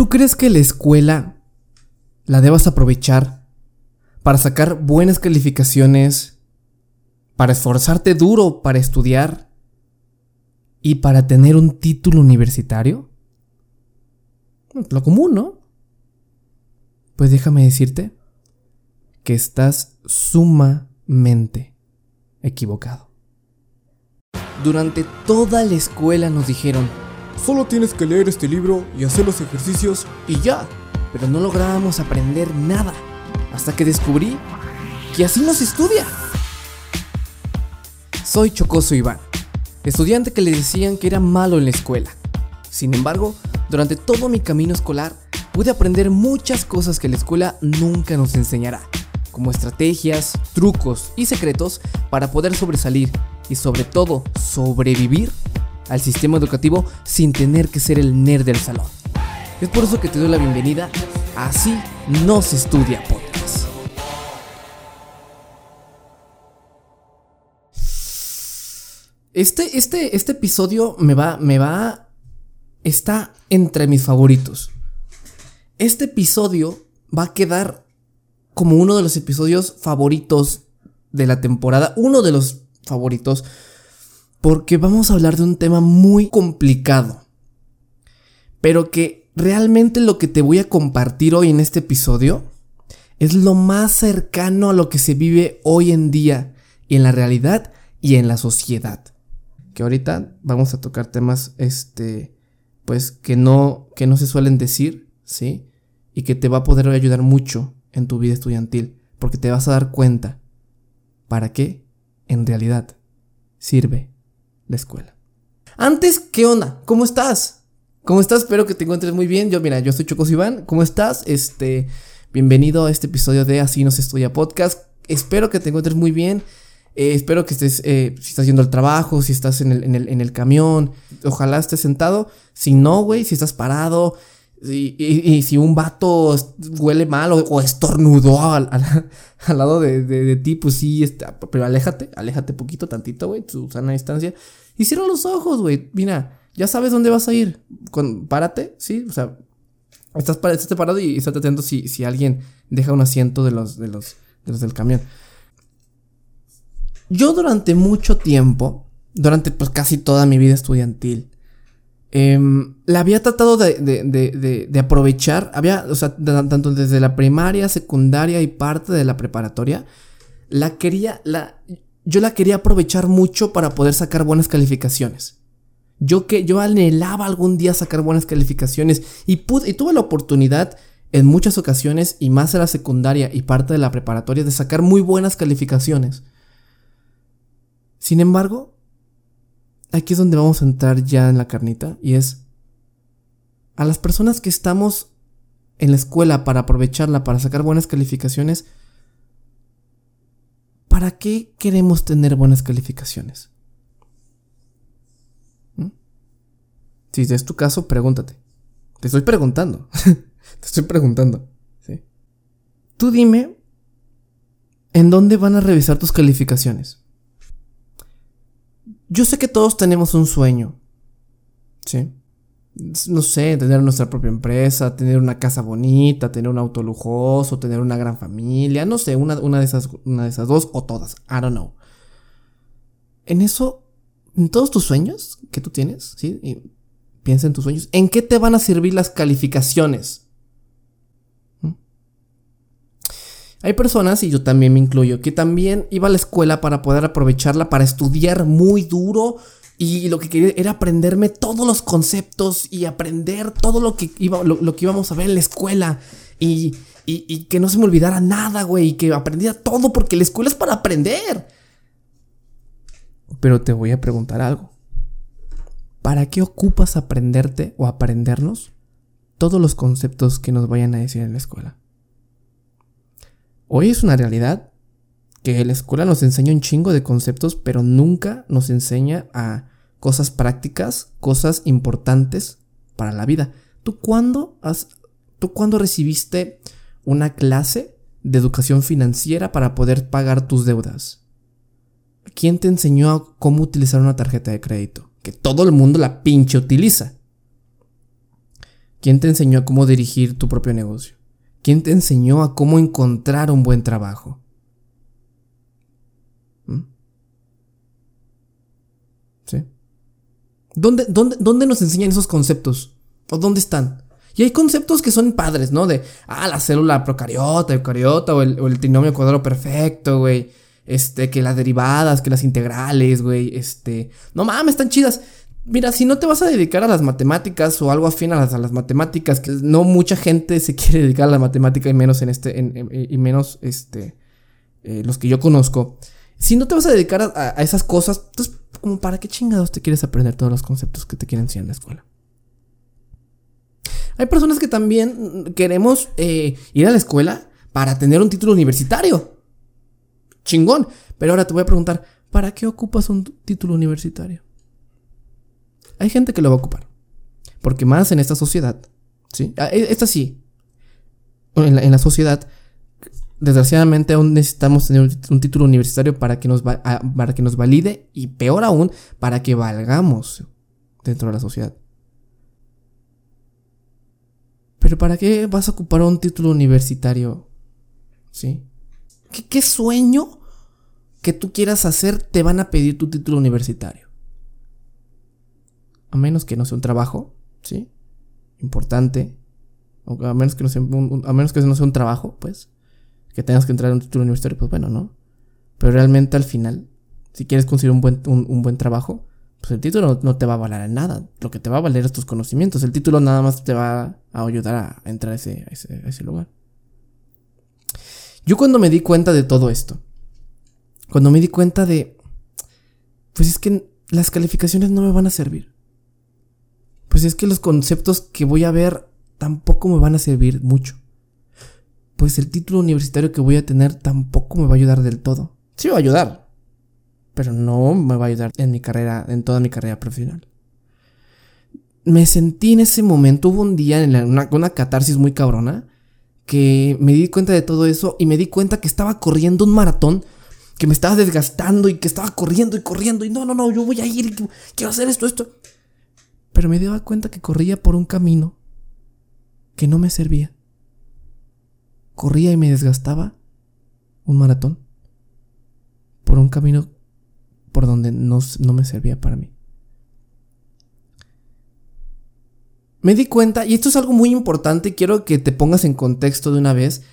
¿Tú crees que la escuela la debas aprovechar para sacar buenas calificaciones, para esforzarte duro para estudiar y para tener un título universitario? Lo común, ¿no? Pues déjame decirte que estás sumamente equivocado. Durante toda la escuela nos dijeron, Solo tienes que leer este libro y hacer los ejercicios y ya, pero no lográbamos aprender nada, hasta que descubrí que así no se estudia. Soy Chocoso Iván, estudiante que le decían que era malo en la escuela. Sin embargo, durante todo mi camino escolar pude aprender muchas cosas que la escuela nunca nos enseñará, como estrategias, trucos y secretos para poder sobresalir y sobre todo sobrevivir al sistema educativo sin tener que ser el nerd del salón. Es por eso que te doy la bienvenida Así no se estudia podcast. Este, este, este episodio me va, me va, está entre mis favoritos. Este episodio va a quedar como uno de los episodios favoritos de la temporada, uno de los favoritos, porque vamos a hablar de un tema muy complicado, pero que realmente lo que te voy a compartir hoy en este episodio es lo más cercano a lo que se vive hoy en día, en la realidad y en la sociedad. Que ahorita vamos a tocar temas, este, pues que no, que no se suelen decir, ¿sí? Y que te va a poder ayudar mucho en tu vida estudiantil, porque te vas a dar cuenta para qué, en realidad, sirve la escuela. Antes, ¿qué onda? ¿Cómo estás? ¿Cómo estás? Espero que te encuentres muy bien. Yo, mira, yo soy Chocos Iván. ¿Cómo estás? Este, bienvenido a este episodio de Así nos estudia podcast. Espero que te encuentres muy bien. Eh, espero que estés, eh, si estás yendo al trabajo, si estás en el, en el, en el camión, ojalá estés sentado. Si no, güey, si estás parado, y, y, si un vato huele mal o, estornudó al, al, al lado de, de, de, ti, pues sí, está, pero aléjate, aléjate poquito, tantito, güey, tu sana distancia. Y cierra los ojos, güey. Mira, ya sabes dónde vas a ir. Con, párate, sí, o sea, estás, estás parado y estate atento si, si alguien deja un asiento de los, de los, de los del camión. Yo durante mucho tiempo, durante pues casi toda mi vida estudiantil, eh, la había tratado de, aprovechar, había, o sea, tanto desde la primaria, secundaria y parte de la preparatoria, la quería, la, yo la quería aprovechar mucho para poder sacar buenas calificaciones. Yo que yo anhelaba algún día sacar buenas calificaciones y, pude, y tuve la oportunidad en muchas ocasiones y más en la secundaria y parte de la preparatoria de sacar muy buenas calificaciones. Sin embargo, aquí es donde vamos a entrar ya en la carnita y es a las personas que estamos en la escuela para aprovecharla, para sacar buenas calificaciones, ¿para qué queremos tener buenas calificaciones? ¿Mm? Si es tu caso, pregúntate. Te estoy preguntando. Te estoy preguntando. Tú dime en dónde van a revisar tus calificaciones. Yo sé que todos tenemos un sueño. ¿Sí? No sé, tener nuestra propia empresa, tener una casa bonita, tener un auto lujoso, tener una gran familia, no sé, una, de, esas, una de esas dos o todas, I don't know. En eso, en todos tus sueños que tú tienes, ¿sí? Piensa en tus sueños, ¿en qué te van a servir las calificaciones? Hay personas, y yo también me incluyo, que también iba a la escuela para poder aprovecharla para estudiar muy duro y lo que quería era aprenderme todos los conceptos y aprender todo lo que, iba, lo, que íbamos a ver en la escuela y, y, y que no se me olvidara nada, güey, y que aprendiera todo porque la escuela es para aprender. Pero te voy a preguntar algo. ¿Para qué ocupas aprenderte o aprendernos todos los conceptos que nos vayan a decir en la escuela? Hoy es una realidad que la escuela nos enseña un chingo de conceptos, pero nunca nos enseña a cosas prácticas, cosas importantes para la vida. ¿Tú cuándo has, tú cuándo recibiste una clase de educación financiera para poder pagar tus deudas? ¿Quién te enseñó cómo utilizar una tarjeta de crédito? Que todo el mundo la pinche utiliza. ¿Quién te enseñó a cómo dirigir tu propio negocio? ¿Quién te enseñó a cómo encontrar un buen trabajo? ¿Mm? ¿Sí? ¿Dónde, dónde, dónde nos enseñan esos conceptos? ¿O dónde están? Y hay conceptos que son padres, ¿no? De, ah, la célula procariota, eucariota, o el, o el trinomio cuadrado perfecto, güey. Este, que las derivadas, que las integrales, güey. Este, no mames, están chidas. Mira, si no te vas a dedicar a las matemáticas o algo afín a las, a las matemáticas, que no mucha gente se quiere dedicar a la matemática y menos en este, en, y menos, este, eh, los que yo conozco. Si no te vas a dedicar a, a esas cosas, entonces, como para qué chingados te quieres aprender todos los conceptos que te quieren enseñar en la escuela. Hay personas que también queremos eh, ir a la escuela para tener un título universitario. Chingón. Pero ahora te voy a preguntar, ¿para qué ocupas un título universitario? Hay gente que lo va a ocupar. Porque más en esta sociedad, ¿sí? Ah, e, esta sí. En la, sociedad, desgraciadamente aún necesitamos tener un, título universitario para que, nos va, a, para que nos valide y peor aún, para que valgamos dentro de la sociedad. Pero ¿para qué vas a ocupar un título universitario? ¿Sí? ¿Qué, ¿Qué, sueño que tú quieras hacer te van a pedir tu título universitario? A menos que no sea un trabajo, ¿sí? Importante. A menos que no sea un, a menos que no sea un trabajo, pues. Que tengas que entrar en un título universitario, pues bueno, ¿no? Pero realmente al final, si quieres conseguir un buen, un, buen trabajo, pues el título no, te va a valer nada. Lo que te va a valer es tus conocimientos. El título nada más te va a ayudar a, entrar ese, a ese, a ese lugar. Yo cuando me di cuenta de todo esto, cuando me di cuenta de, pues es que las calificaciones no me van a servir. Pues es que los conceptos que voy a ver tampoco me van a servir mucho. Pues el título universitario que voy a tener tampoco me va a ayudar del todo. Sí me va a ayudar, pero no me va a ayudar en mi carrera, en toda mi carrera profesional. Me sentí en ese momento, hubo un día en la, una, una catarsis muy cabrona, que me di cuenta de todo eso y me di cuenta que estaba corriendo un maratón, que me estaba desgastando y que estaba corriendo y corriendo y no, no, no, yo voy a ir, quiero hacer esto, esto. Pero me daba cuenta que corría por un camino que no me servía. Corría y me desgastaba un maratón por un camino por donde no, no, me servía para mí. Me di cuenta, y esto es algo muy importante, quiero que te pongas en contexto de una vez.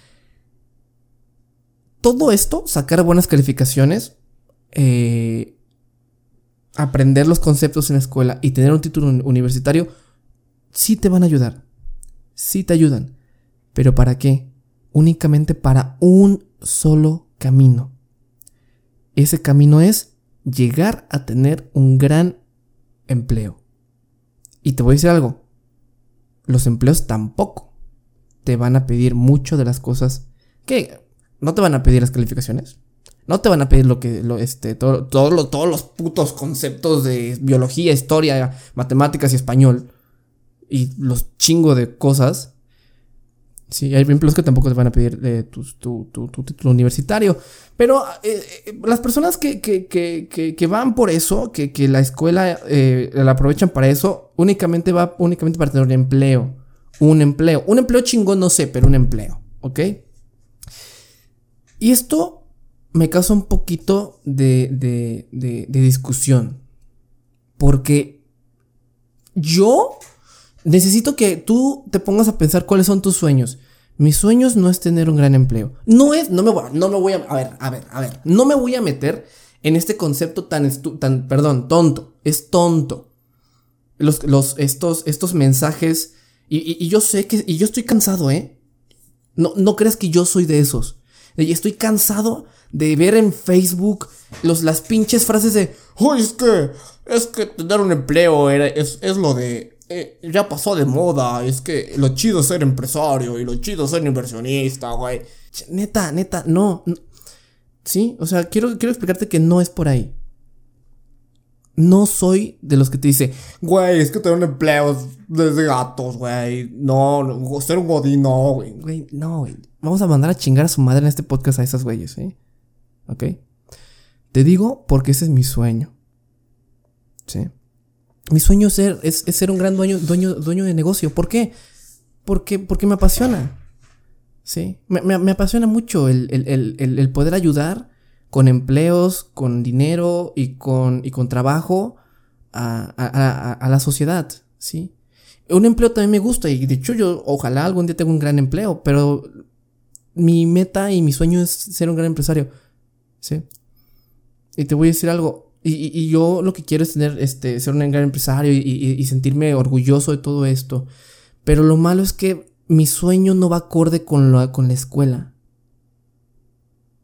Todo esto, sacar buenas calificaciones, eh, aprender los conceptos en la escuela y tener un título universitario, sí te van a ayudar. Sí te ayudan. Pero ¿para qué? Únicamente para un solo camino. Ese camino es llegar a tener un gran empleo. Y te voy a decir algo, los empleos tampoco te van a pedir mucho de las cosas que no te van a pedir las calificaciones. No te van a pedir lo que, lo, este, todo, todo lo, todos los putos conceptos de biología, historia, matemáticas y español. Y los chingo de cosas. Sí, hay empleos que tampoco te van a pedir eh, tu, tu, tu, tu, título universitario. Pero eh, eh, las personas que, que, que, que, van por eso, que, la escuela la aprovechan para eso, únicamente va únicamente para tener un empleo. Un empleo. Un empleo chingón, no sé, pero un empleo. ¿Ok? Y esto me causa un poquito de, de, de, discusión. Porque yo necesito que tú te pongas a pensar cuáles son tus sueños. Mis sueños no es tener un gran empleo. No es, no me voy, no me voy a, a ver, a ver, a ver, no me voy a meter en este concepto tan, estu, tan, perdón, tonto. Es tonto. Los, los, estos, estos mensajes. Y, y, y, yo sé que, y yo estoy cansado, ¿eh? No, no creas que yo soy de esos. Y estoy cansado de ver en Facebook los, las pinches frases de, oh, es que, es que tener un empleo era, es, es lo de, eh, ya pasó de moda, es que lo chido es ser empresario y lo chido es ser inversionista, güey. Neta, neta, no, no. Sí, o sea, quiero, quiero explicarte que no es por ahí. No soy de los que te dice, güey, es que tener un empleo desde gatos, güey. No, ser un godín, no, güey. Güey, no, güey. Vamos a mandar a chingar a su madre en este podcast a esas güeyes, ¿eh? ¿Ok? Te digo porque ese es mi sueño. ¿Sí? Mi sueño es ser, un gran dueño, dueño, dueño de negocio. ¿Por qué? porque, porque me apasiona. Sí, me, apasiona mucho el poder ayudar con empleos, con dinero y con, y con trabajo a, a- a- la sociedad, ¿sí? Un empleo también me gusta y de hecho yo ojalá algún día tenga un gran empleo, pero mi meta y mi sueño es ser un gran empresario, ¿sí? Y te voy a decir algo, y, y- yo lo que quiero es tener, este, ser un gran empresario y, y- sentirme orgulloso de todo esto, pero lo malo es que mi sueño no va acorde con la, con la escuela.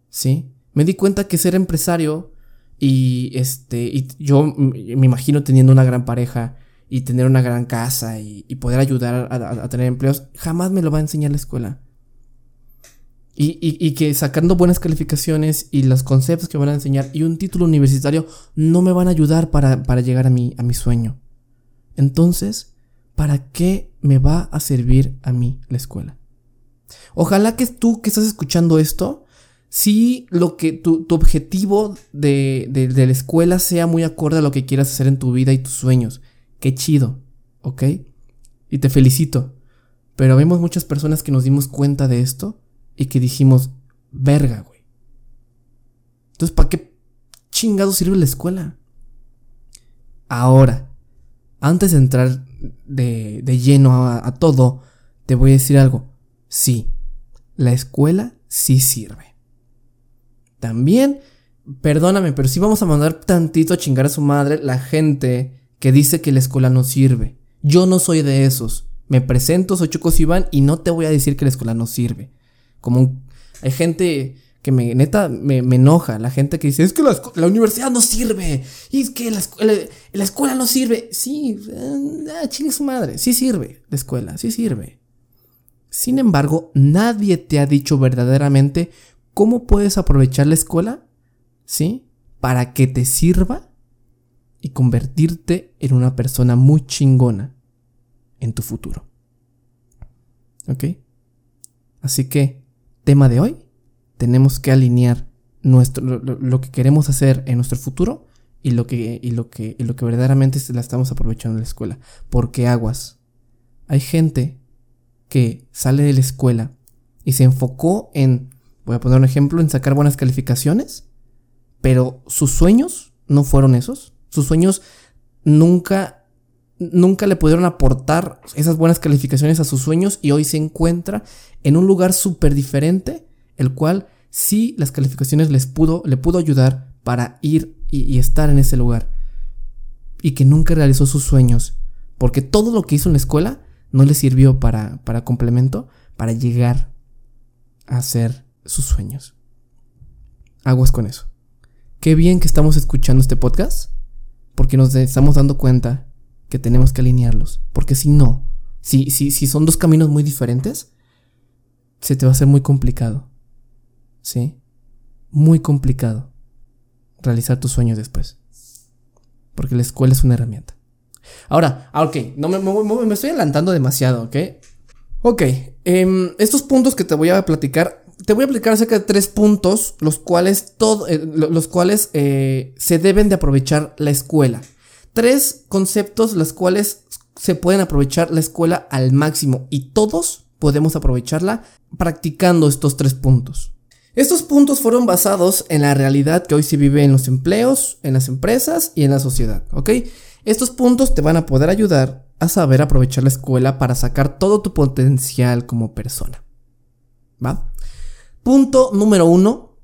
¿Sí? Me di cuenta que ser empresario y este y yo me imagino teniendo una gran pareja y tener una gran casa y, poder ayudar a, tener empleos, jamás me lo va a enseñar la escuela. Y, y- que sacando buenas calificaciones y los conceptos que van a enseñar y un título universitario no me van a ayudar para, para llegar a mi, a mi sueño. Entonces, ¿para qué me va a servir a mí la escuela? Ojalá que tú que estás escuchando esto, sí lo que tu, tu objetivo de, de- la escuela sea muy acorde a lo que quieras hacer en tu vida y tus sueños. Qué chido, ¿ok? Y te felicito. Pero vemos muchas personas que nos dimos cuenta de esto y que dijimos, verga, güey. Entonces, ¿para qué chingado sirve la escuela? Ahora, antes de entrar de, de lleno a todo, te voy a decir algo. Sí, la escuela sí sirve. También, perdóname, pero sí vamos a mandar tantito a chingar a su madre la gente que dice que la escuela no sirve. Yo no soy de esos. Me presento, soy Chocos Iván y no te voy a decir que la escuela no sirve. Como un- hay gente que me, neta, me, me enoja. La gente que dice, es que la, universidad no sirve. Y es que la escuela, la escuela no sirve. Sí, eh, ah, chingue su madre. Sí sirve la escuela, sí sirve. Sin embargo, nadie te ha dicho verdaderamente cómo puedes aprovechar la escuela, ¿sí? Para que te sirva y convertirte en una persona muy chingona en tu futuro. ¿Ok? Así que, tema de hoy, tenemos que alinear nuestro, lo, que queremos hacer en nuestro futuro y lo que, y lo que, y lo que verdaderamente la estamos aprovechando en la escuela. Porque aguas. Hay gente que sale de la escuela y se enfocó en, voy a poner un ejemplo, en sacar buenas calificaciones, pero sus sueños no fueron esos. Sus sueños nunca, nunca le pudieron aportar esas buenas calificaciones a sus sueños y hoy se encuentra en un lugar súper diferente, el cual sí las calificaciones les pudo, le pudo ayudar para ir y, estar en ese lugar. Y que nunca realizó sus sueños, porque todo lo que hizo en la escuela no le sirvió para, para complemento, para llegar a hacer sus sueños. Aguas con eso. Qué bien que estamos escuchando este podcast, porque nos estamos dando cuenta que tenemos que alinearlos. Porque si no, si, si, si son dos caminos muy diferentes, se te va a hacer muy complicado. ¿Sí? Muy complicado realizar tus sueños después. Porque la escuela es una herramienta. Ahora, ah, ok, no me, estoy adelantando demasiado, ¿ok? Ok, em, estos puntos que te voy a platicar, te voy a platicar acerca de tres puntos, los cuales, todo, eh, lo- los cuales eh, se deben de aprovechar la escuela. Tres conceptos los cuales se pueden aprovechar la escuela al máximo y todos podemos aprovecharla practicando estos tres puntos. Estos puntos fueron basados en la realidad que hoy se vive en los empleos, en las empresas y en la sociedad, ¿ok? Estos puntos te van a poder ayudar a saber aprovechar la escuela para sacar todo tu potencial como persona. ¿Va? Punto número uno.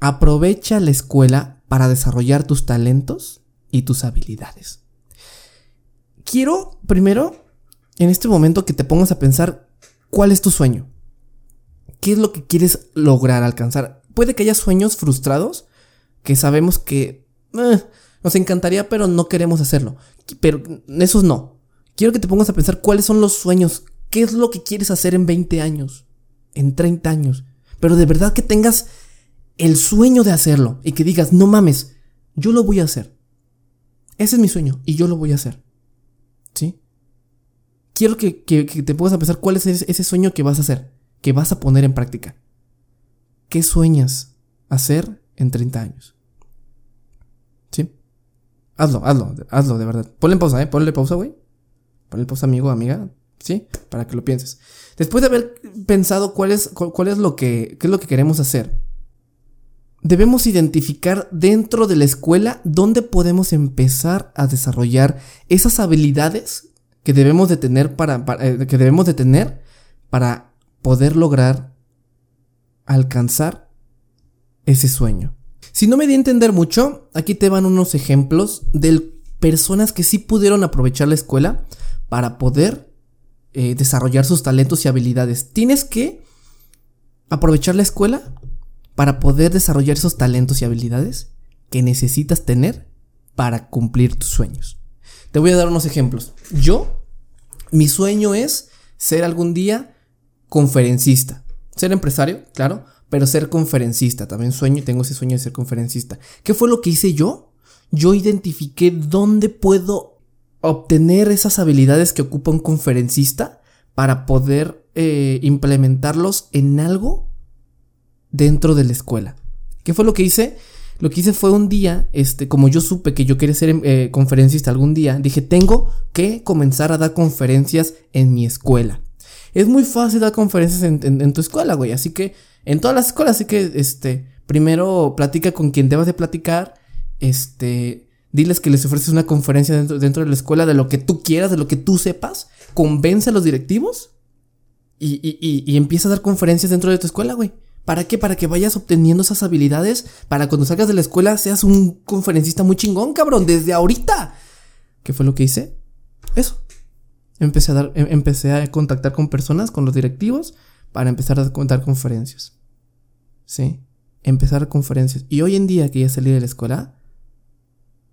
Aprovecha la escuela para desarrollar tus talentos y tus habilidades. Quiero primero, en este momento, que te pongas a pensar cuál es tu sueño. ¿Qué es lo que quieres lograr alcanzar? Puede que haya sueños frustrados que sabemos que eh, nos encantaría, pero no queremos hacerlo. Pero esos no. Quiero que te pongas a pensar cuáles son los sueños. ¿Qué es lo que quieres hacer en 20 años? En 30 años. Pero de verdad que tengas el sueño de hacerlo y que digas, no mames, yo lo voy a hacer. Ese es mi sueño y yo lo voy a hacer. ¿Sí? Quiero que, que- te a pensar cuál es ese, ese sueño que vas a hacer, que vas a poner en práctica. ¿Qué sueñas hacer en 30 años? ¿Sí? Hazlo, hazlo, hazlo, de verdad. Ponle pausa, ¿eh? Ponle pausa, güey. Ponle pausa, amigo, amiga. ¿Sí? Para que lo pienses. Después de haber pensado cuál es, cuál es lo que, qué es lo que queremos hacer, debemos identificar dentro de la escuela dónde podemos empezar a desarrollar esas habilidades que debemos de tener para, eh, que debemos de tener para poder lograr alcanzar ese sueño. Si no me di a entender mucho, aquí te van unos ejemplos de personas que sí pudieron aprovechar la escuela para poder eh, desarrollar sus talentos y habilidades. Tienes que aprovechar la escuela para poder desarrollar esos talentos y habilidades que necesitas tener para cumplir tus sueños. Te voy a dar unos ejemplos. Yo, mi sueño es ser algún día conferencista. Ser empresario, claro, pero ser conferencista. También sueño y tengo ese sueño de ser conferencista. ¿Qué fue lo que hice yo? Yo identifiqué dónde puedo obtener esas habilidades que ocupa un conferencista para poder eh, implementarlos en algo dentro de la escuela. ¿Qué fue lo que hice? Lo que hice fue un día, este, como yo supe que yo quería ser eh, conferencista algún día, dije, tengo que comenzar a dar conferencias en mi escuela. Es muy fácil dar conferencias en, tu escuela, güey. Así que, en todas las escuelas, así que, este, primero platica con quien debas de platicar, este, diles que les ofreces una conferencia dentro, dentro de la escuela de lo que tú quieras, de lo que tú sepas, convence a los directivos y, y, y empieza a dar conferencias dentro de tu escuela, güey. ¿Para qué? Para que vayas obteniendo esas habilidades para cuando salgas de la escuela seas un conferencista muy chingón, cabrón, desde ahorita. ¿Qué fue lo que hice? Eso. Empecé a dar, em, empecé a contactar con personas, con los directivos, para empezar a dar conferencias. Sí. Empezar conferencias. Y hoy en día que ya salí de la escuela,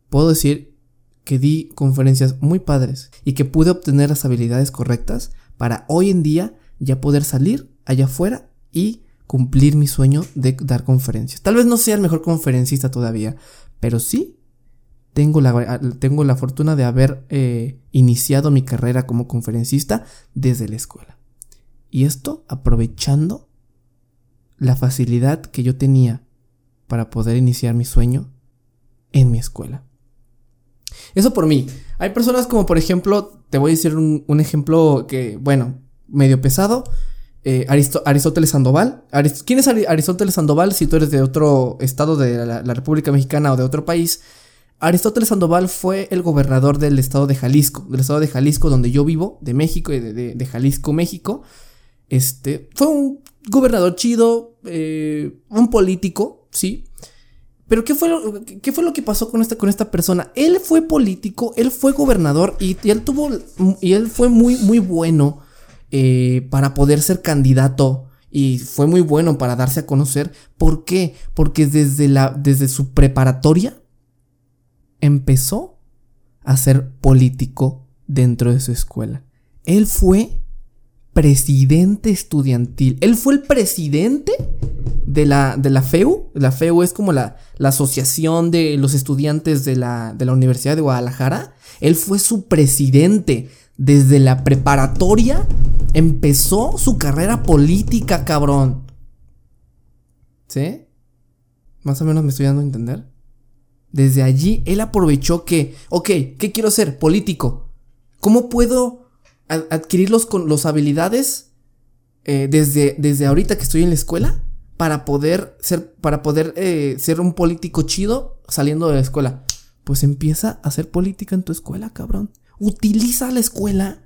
puedo decir que di conferencias muy padres y que pude obtener las habilidades correctas para hoy en día ya poder salir allá afuera y cumplir mi sueño de dar conferencias. Tal vez no sea el mejor conferencista todavía, pero sí tengo la, tengo la fortuna de haber eh, iniciado mi carrera como conferencista desde la escuela. Y esto aprovechando la facilidad que yo tenía para poder iniciar mi sueño en mi escuela. Eso por mí. Hay personas como por ejemplo, te voy a decir un ejemplo que, bueno, medio pesado, eh, Aristóteles Sandoval. ¿Quién es Aristóteles Sandoval si tú eres de otro estado de la, República Mexicana o de otro país? Aristóteles Sandoval fue el gobernador del estado de Jalisco, del estado de Jalisco donde yo vivo, de México y de, Jalisco, México. Este, fue un gobernador chido, eh, un político, sí. Pero ¿qué fue, lo, ¿qué fue lo que pasó con esta, con esta persona? Él fue político, él fue gobernador y, él tuvo, y él fue muy, muy bueno eh, para poder ser candidato y fue muy bueno para darse a conocer. ¿Por qué? Porque desde, la, desde su preparatoria empezó a ser político dentro de su escuela. Él fue presidente estudiantil. Él fue el presidente de la, de la FEU. La FEU es como la, la asociación de los estudiantes de la, de la Universidad de Guadalajara. Él fue su presidente desde la preparatoria empezó su carrera política, cabrón. ¿Sí? Más o menos me estoy dando a entender. Desde allí él aprovechó que, ok, ¿qué quiero ser? Político. ¿Cómo puedo adquirir los, los habilidades eh, desde, desde ahorita que estoy en la escuela para poder ser, para poder eh, ser un político chido saliendo de la escuela? Pues empieza a hacer política en tu escuela, cabrón utiliza la escuela,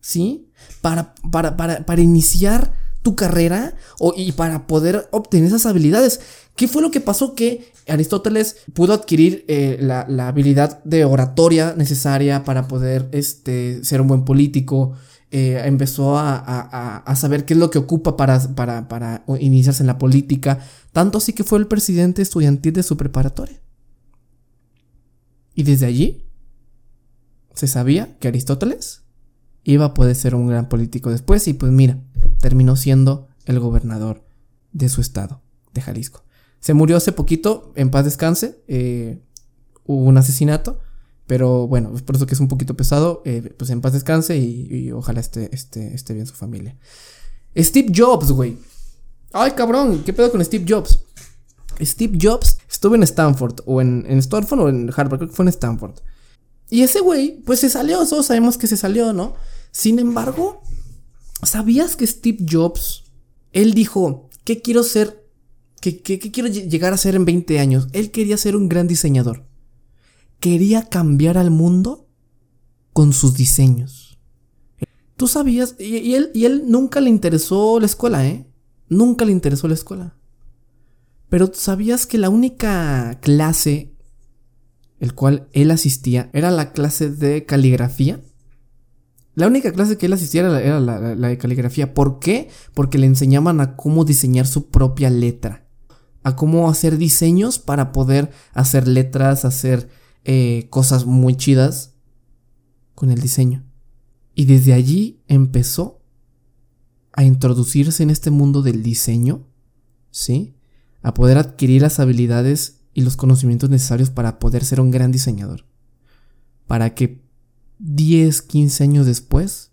¿sí? Para, para, para, para iniciar tu carrera o, y para poder obtener esas habilidades. ¿Qué fue lo que pasó? Que Aristóteles pudo adquirir eh, la, habilidad de oratoria necesaria para poder este, ser un buen político. Eh, empezó a, a, saber qué es lo que ocupa para, para, para iniciarse en la política. Tanto así que fue el presidente estudiantil de su preparatoria. Y desde allí se sabía que Aristóteles iba a poder ser un gran político después y pues mira, terminó siendo el gobernador de su estado, de Jalisco. Se murió hace poquito, en paz descanse, eh, hubo un asesinato, pero bueno, es por eso que es un poquito pesado, eh, pues en paz descanse y, ojalá esté, esté, esté bien su familia. Steve Jobs, güey. Ay, cabrón, ¿qué pedo con Steve Jobs? Steve Jobs estuvo en Stanford, o en, en Stanford o en Harvard, creo que fue en Stanford. Y ese güey, pues se salió, todos sabemos que se salió, ¿no? Sin embargo, ¿sabías que Steve Jobs, él dijo, ¿qué quiero ser? ¿Qué, qué quiero llegar a ser en 20 años? Él quería ser un gran diseñador. Quería cambiar al mundo con sus diseños. Tú sabías, y, él, nunca le interesó la escuela, ¿eh? Nunca le interesó la escuela. Pero ¿sabías que la única clase el cual él asistía era la clase de caligrafía? La única clase que él asistía era, la, de caligrafía. ¿Por qué? Porque le enseñaban a cómo diseñar su propia letra. A cómo hacer diseños para poder hacer letras, hacer eh, cosas muy chidas con el diseño. Y desde allí empezó a introducirse en este mundo del diseño, ¿sí? A poder adquirir las habilidades y los conocimientos necesarios para poder ser un gran diseñador. Para que 10, 15 años después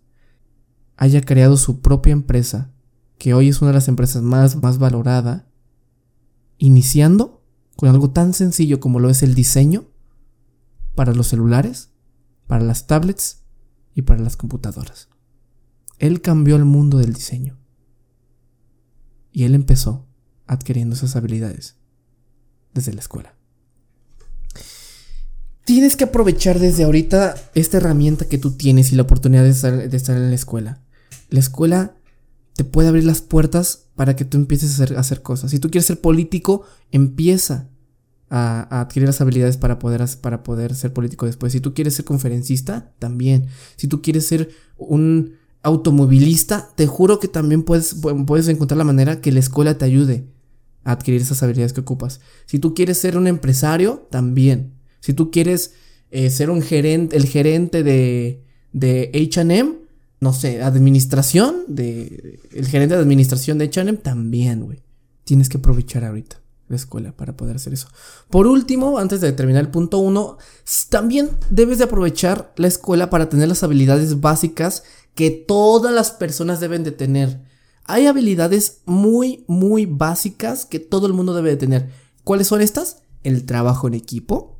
haya creado su propia empresa, que hoy es una de las empresas más, más valorada, iniciando con algo tan sencillo como lo es el diseño para los celulares, para las tablets y para las computadoras. Él cambió el mundo del diseño. Y él empezó adquiriendo esas habilidades desde la escuela. Tienes que aprovechar desde ahorita esta herramienta que tú tienes y la oportunidad de estar, en la escuela. La escuela te puede abrir las puertas para que tú empieces a hacer, cosas. Si tú quieres ser político, empieza a, adquirir las habilidades para poder, para poder ser político después. Si tú quieres ser conferencista, también. Si tú quieres ser un automovilista, te juro que también puedes, puedes encontrar la manera que la escuela te ayude a adquirir esas habilidades que ocupas. Si tú quieres ser un empresario, también. Si tú quieres eh, ser un gerente, el gerente de, de HM, no sé, administración, de, el gerente de administración de HM, también, güey. Tienes que aprovechar ahorita la escuela para poder hacer eso. Por último, antes de terminar el punto uno, también debes de aprovechar la escuela para tener las habilidades básicas que todas las personas deben de tener. Hay habilidades muy, muy básicas que todo el mundo debe de tener. ¿Cuáles son estas? El trabajo en equipo,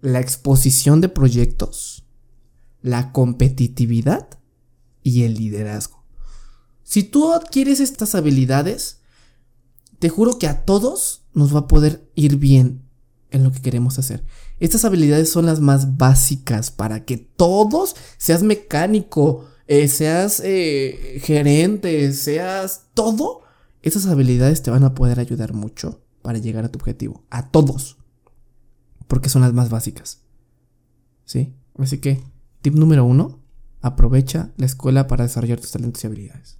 la exposición de proyectos, la competitividad y el liderazgo. Si tú adquieres estas habilidades, te juro que a todos nos va a poder ir bien en lo que queremos hacer. Estas habilidades son las más básicas para que todos, seas mecánico, eh, seas eh, gerente, seas todo, esas habilidades te van a poder ayudar mucho para llegar a tu objetivo. A todos porque son las más básicas. ¿Sí? Así que, tip número uno, aprovecha la escuela para desarrollar tus talentos y habilidades.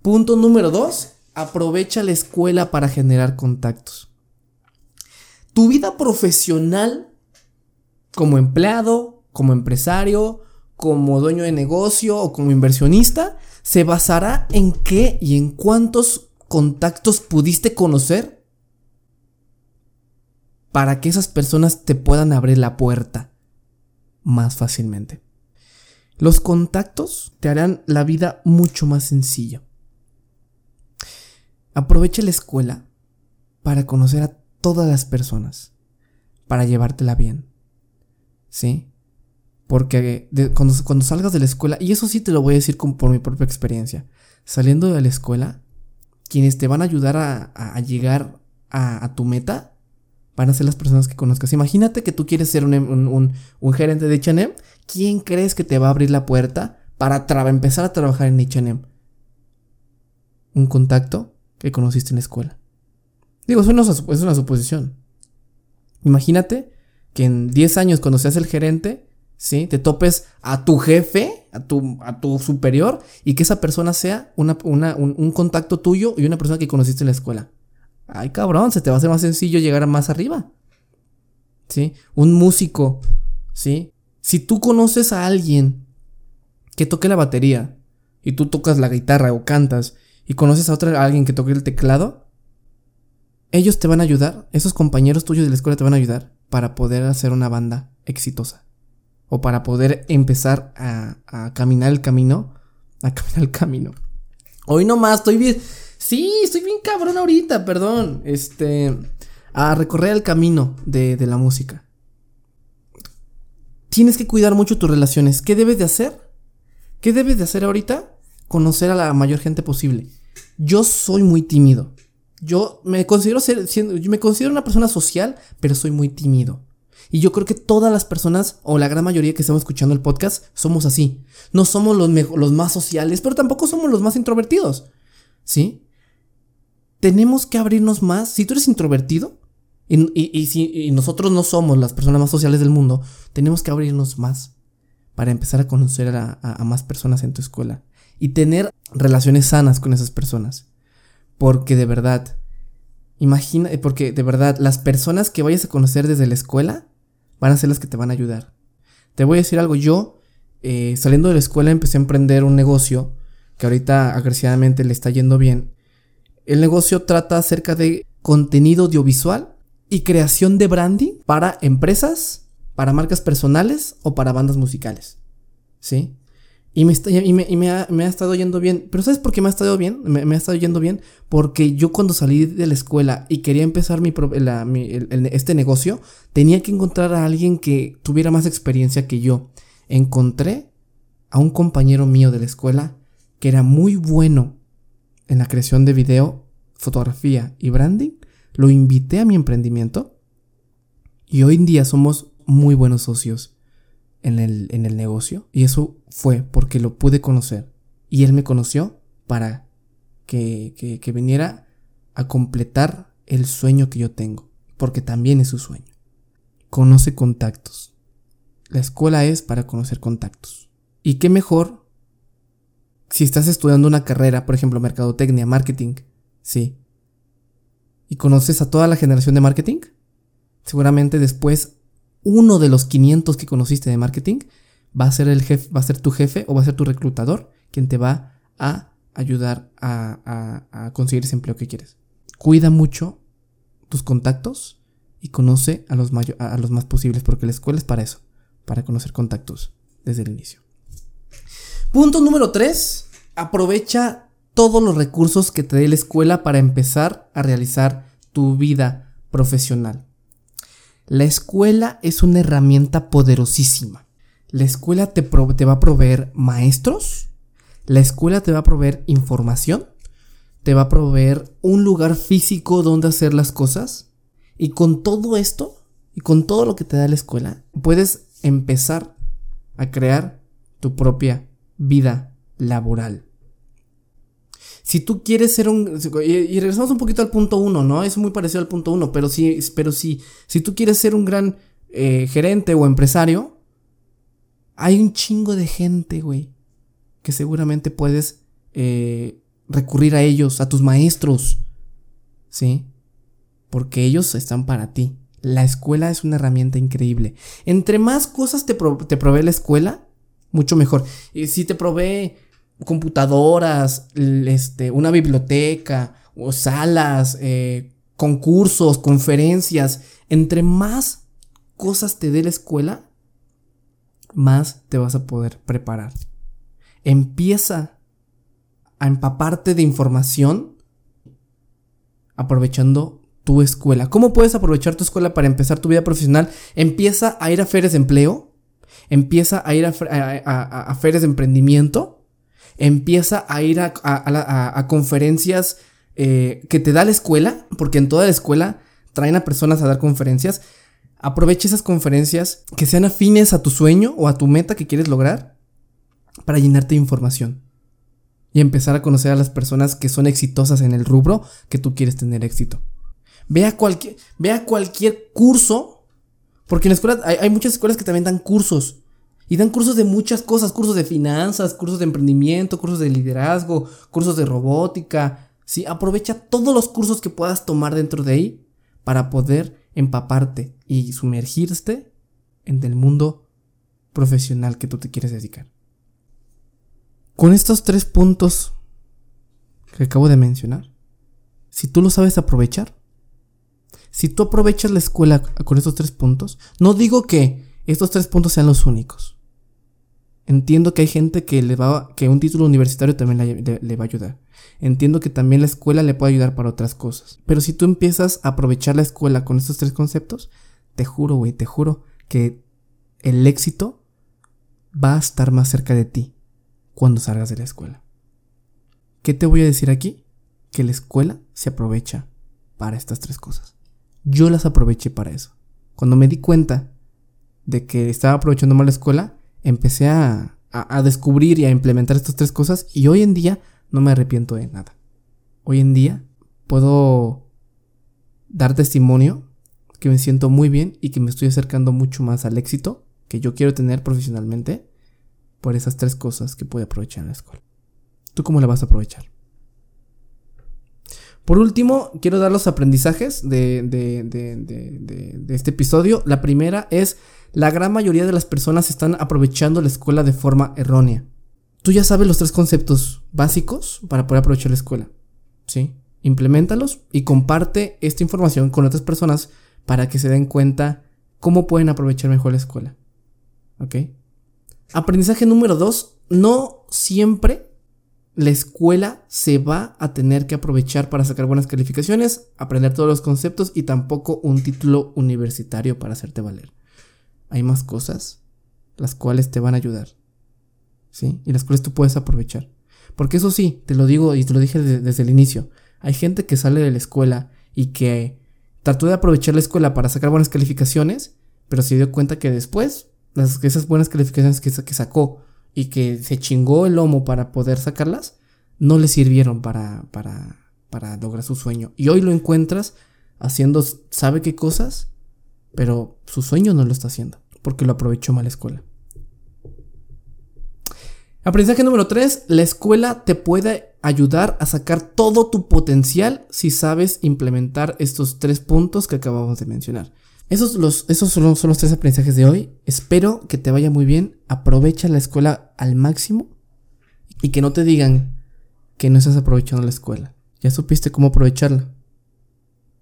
Punto número dos, aprovecha la escuela para generar contactos. Tu vida profesional, como empleado, como empresario, como dueño de negocio o como inversionista, se basará en qué y en cuántos contactos pudiste conocer para que esas personas te puedan abrir la puerta más fácilmente. Los contactos te harán la vida mucho más sencilla. Aprovecha la escuela para conocer a todas las personas, para llevártela bien. ¿Sí? Porque cuando, salgas de la escuela, y eso sí te lo voy a decir por mi propia experiencia, saliendo de la escuela, quienes te van a ayudar a, llegar a tu meta van a ser las personas que conozcas. Imagínate que tú quieres ser un, gerente de HM. ¿Quién crees que te va a abrir la puerta para empezar a trabajar en HM? Un contacto que conociste en la escuela. Digo, es una, es una suposición. Imagínate que en 10 años, cuando seas el gerente, ¿sí? Te topes a tu jefe, a tu, a tu superior, y que esa persona sea una, un contacto tuyo y una persona que conociste en la escuela. Ay, cabrón, se te va a hacer más sencillo llegar más arriba. ¿Sí? Un músico, ¿sí? Si tú conoces a alguien que toque la batería y tú tocas la guitarra o cantas y conoces a otra alguien que toque el teclado, ellos te van a ayudar, esos compañeros tuyos de la escuela te van a ayudar para poder hacer una banda exitosa o para poder empezar a, a caminar el camino, a caminar el camino. Hoy nomás estoy bien Sí, estoy bien cabrón ahorita, perdón. Este. A recorrer el camino de, la música. Tienes que cuidar mucho tus relaciones. ¿Qué debes de hacer? ¿Qué debes de hacer ahorita? Conocer a la mayor gente posible. Yo soy muy tímido. Yo me considero ser, siendo, yo me considero una persona social, pero soy muy tímido. Y yo creo que todas las personas, o la gran mayoría que estamos escuchando el podcast, somos así. No somos los, más sociales, pero tampoco somos los más introvertidos. ¿Sí? Tenemos que abrirnos más. Si tú eres introvertido, y, si nosotros no somos las personas más sociales del mundo, tenemos que abrirnos más para empezar a conocer a más personas en tu escuela y tener relaciones sanas con esas personas. Porque de verdad, imagina, porque de verdad, las personas que vayas a conocer desde la escuela van a ser las que te van a ayudar. Te voy a decir algo, yo eh, saliendo de la escuela empecé a emprender un negocio que ahorita agresivamente le está yendo bien. El negocio trata acerca de contenido audiovisual y creación de branding para empresas, para marcas personales o para bandas musicales. ¿Sí? Y, me, y, me, y me, ha, me, ha, estado yendo bien. Pero ¿sabes por qué me ha estado bien? Me, ha estado yendo bien porque yo cuando salí de la escuela y quería empezar mi, la, este negocio, tenía que encontrar a alguien que tuviera más experiencia que yo. Encontré a un compañero mío de la escuela que era muy bueno en la creación de video, fotografía y branding. Lo invité a mi emprendimiento y hoy en día somos muy buenos socios en el, en el negocio. Y eso fue porque lo pude conocer. Y él me conoció para que, que, que viniera a completar el sueño que yo tengo. Porque también es su sueño. Conoce contactos. La escuela es para conocer contactos. Y qué mejor si estás estudiando una carrera, por ejemplo, mercadotecnia, marketing, sí. Y conoces a toda la generación de marketing, seguramente después uno de los 500 que conociste de marketing va a ser el jefe, va a ser tu jefe o va a ser tu reclutador quien te va a ayudar a, conseguir ese empleo que quieres. Cuida mucho tus contactos y conoce a los, a los más posibles porque la escuela es para eso, para conocer contactos desde el inicio. Punto número 3. Aprovecha todos los recursos que te dé la escuela para empezar a realizar tu vida profesional. La escuela es una herramienta poderosísima. La escuela te, va a proveer maestros, la escuela te va a proveer información, te va a proveer un lugar físico donde hacer las cosas. Y con todo esto, y con todo lo que te da la escuela, puedes empezar a crear tu propia vida laboral. Si tú quieres ser un... Y, regresamos un poquito al punto uno, ¿no? Es muy parecido al punto uno, pero sí, pero si tú quieres ser un gran eh, gerente o empresario, hay un chingo de gente, güey, que seguramente puedes eh, recurrir a ellos, a tus maestros, ¿sí? Porque ellos están para ti. La escuela es una herramienta increíble. Entre más cosas te, te provee la escuela, mucho mejor. Y si te provee computadoras, este, una biblioteca o salas, eh, concursos, conferencias, entre más cosas te dé la escuela, más te vas a poder preparar. Empieza a empaparte de información aprovechando tu escuela. ¿Cómo puedes aprovechar tu escuela para empezar tu vida profesional? Empieza a ir a ferias de empleo, empieza a ir a, a ferias de emprendimiento empieza a ir a, conferencias eh, que te da la escuela, porque en toda la escuela traen a personas a dar conferencias. Aprovecha esas conferencias que sean afines a tu sueño o a tu meta que quieres lograr para llenarte de información y empezar a conocer a las personas que son exitosas en el rubro que tú quieres tener éxito. Ve a cualquier, ve cualquier curso, porque en la escuela hay muchas escuelas que también dan cursos. Y dan cursos de muchas cosas, cursos de finanzas, cursos de emprendimiento, cursos de liderazgo, cursos de robótica. ¿sí? Aprovecha todos los cursos que puedas tomar dentro de ahí para poder empaparte y sumergirte en el mundo profesional que tú te quieres dedicar. Con estos tres puntos que acabo de mencionar, si tú lo sabes aprovechar, si tú aprovechas la escuela con estos tres puntos, no digo que estos tres puntos sean los únicos. Entiendo que hay gente que le va, que un título universitario también le, va a ayudar. Entiendo que también la escuela le puede ayudar para otras cosas. Pero si tú empiezas a aprovechar la escuela con estos tres conceptos, te juro, güey, te juro que el éxito va a estar más cerca de ti. cuando salgas de la escuela. ¿Qué te voy a decir aquí? Que la escuela se aprovecha para estas tres cosas. Yo las aproveché para eso. Cuando me di cuenta de que estaba aprovechando mal la escuela, empecé a, a, descubrir y a implementar estas tres cosas y hoy en día no me arrepiento de nada. Hoy en día puedo dar testimonio que me siento muy bien y que me estoy acercando mucho más al éxito que yo quiero tener profesionalmente por esas tres cosas que puedo aprovechar en la escuela. ¿Tú cómo la vas a aprovechar? Por último, quiero dar los aprendizajes de, de, de, de, este episodio. La primera es, la gran mayoría de las personas están aprovechando la escuela de forma errónea. Tú ya sabes los tres conceptos básicos para poder aprovechar la escuela. ¿Sí? Implementalos y comparte esta información con otras personas para que se den cuenta cómo pueden aprovechar mejor la escuela. ¿Ok? Aprendizaje número dos, no siempre la escuela se va a tener que aprovechar para sacar buenas calificaciones, aprender todos los conceptos y tampoco un título universitario para hacerte valer. Hay más cosas las cuales te van a ayudar. ¿Sí? Y las cuales tú puedes aprovechar. Porque eso sí, te lo digo y te lo dije desde el inicio. Hay gente que sale de la escuela y que trató de aprovechar la escuela para sacar buenas calificaciones, pero se dio cuenta que después, esas buenas calificaciones que, que sacó y que se chingó el lomo para poder sacarlas, no le sirvieron para, para, para lograr su sueño. Y hoy lo encuentras haciendo, sabe qué cosas, pero su sueño no lo está haciendo, porque lo aprovechó mal la escuela. Aprendizaje número 3, la escuela te puede ayudar a sacar todo tu potencial si sabes implementar estos tres puntos que acabamos de mencionar. Esos, los, esos son, los, tres aprendizajes de hoy. Espero que te vaya muy bien. Aprovecha la escuela al máximo. Y que no te digan que no estás aprovechando la escuela. ¿Ya supiste cómo aprovecharla?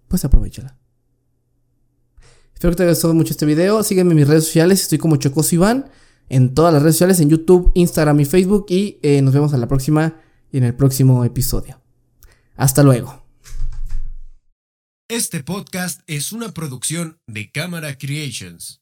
Pues aprovechala. Espero que te haya gustado mucho este video. Sígueme en mis redes sociales. Estoy como Chocoso Iván. En todas las redes sociales. En YouTube, Instagram y Facebook. Y eh, nos vemos a la próxima. Y en el próximo episodio. Hasta luego. Este podcast es una producción de Cámara Creations.